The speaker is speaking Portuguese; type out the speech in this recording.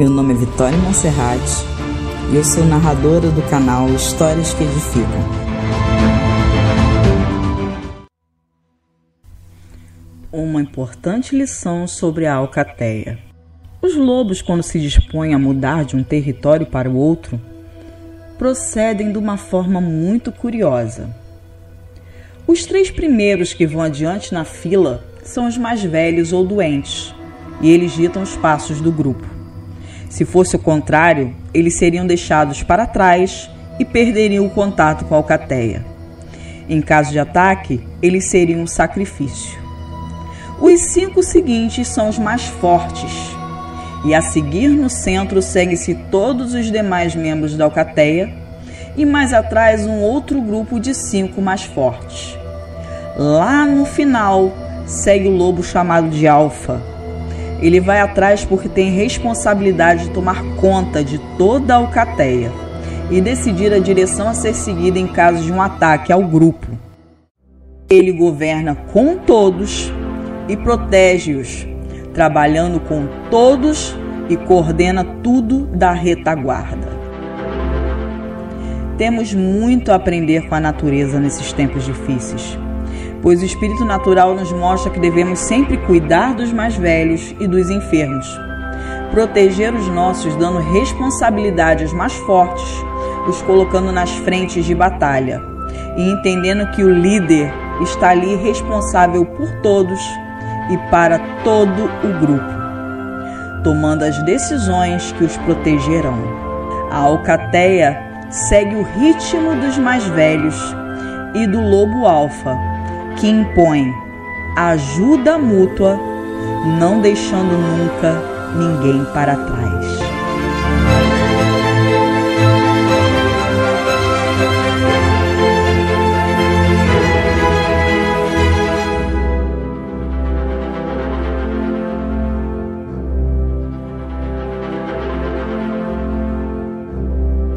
Meu nome é Vitória Monserrat e eu sou narradora do canal Histórias que Edificam. Uma importante lição sobre a alcateia. Os lobos, quando se dispõem a mudar de um território para o outro, procedem de uma forma muito curiosa. Os três primeiros que vão adiante na fila são os mais velhos ou doentes, e eles ditam os passos do grupo. Se fosse o contrário, eles seriam deixados para trás e perderiam o contato com a alcateia. Em caso de ataque, eles seriam um sacrifício. Os cinco seguintes são os mais fortes, e a seguir no centro seguem-se todos os demais membros da alcateia, e mais atrás um outro grupo de cinco mais fortes. Lá no final segue o lobo chamado de Alfa, ele vai atrás porque tem responsabilidade de tomar conta de toda a alcateia e decidir a direção a ser seguida em caso de um ataque ao grupo. Ele governa com todos e protege-os, trabalhando com todos e coordena tudo da retaguarda. Temos muito a aprender com a natureza nesses tempos difíceis pois o espírito natural nos mostra que devemos sempre cuidar dos mais velhos e dos enfermos, proteger os nossos, dando responsabilidade aos mais fortes, os colocando nas frentes de batalha e entendendo que o líder está ali responsável por todos e para todo o grupo, tomando as decisões que os protegerão. A alcateia segue o ritmo dos mais velhos e do lobo alfa que impõe ajuda mútua, não deixando nunca ninguém para trás.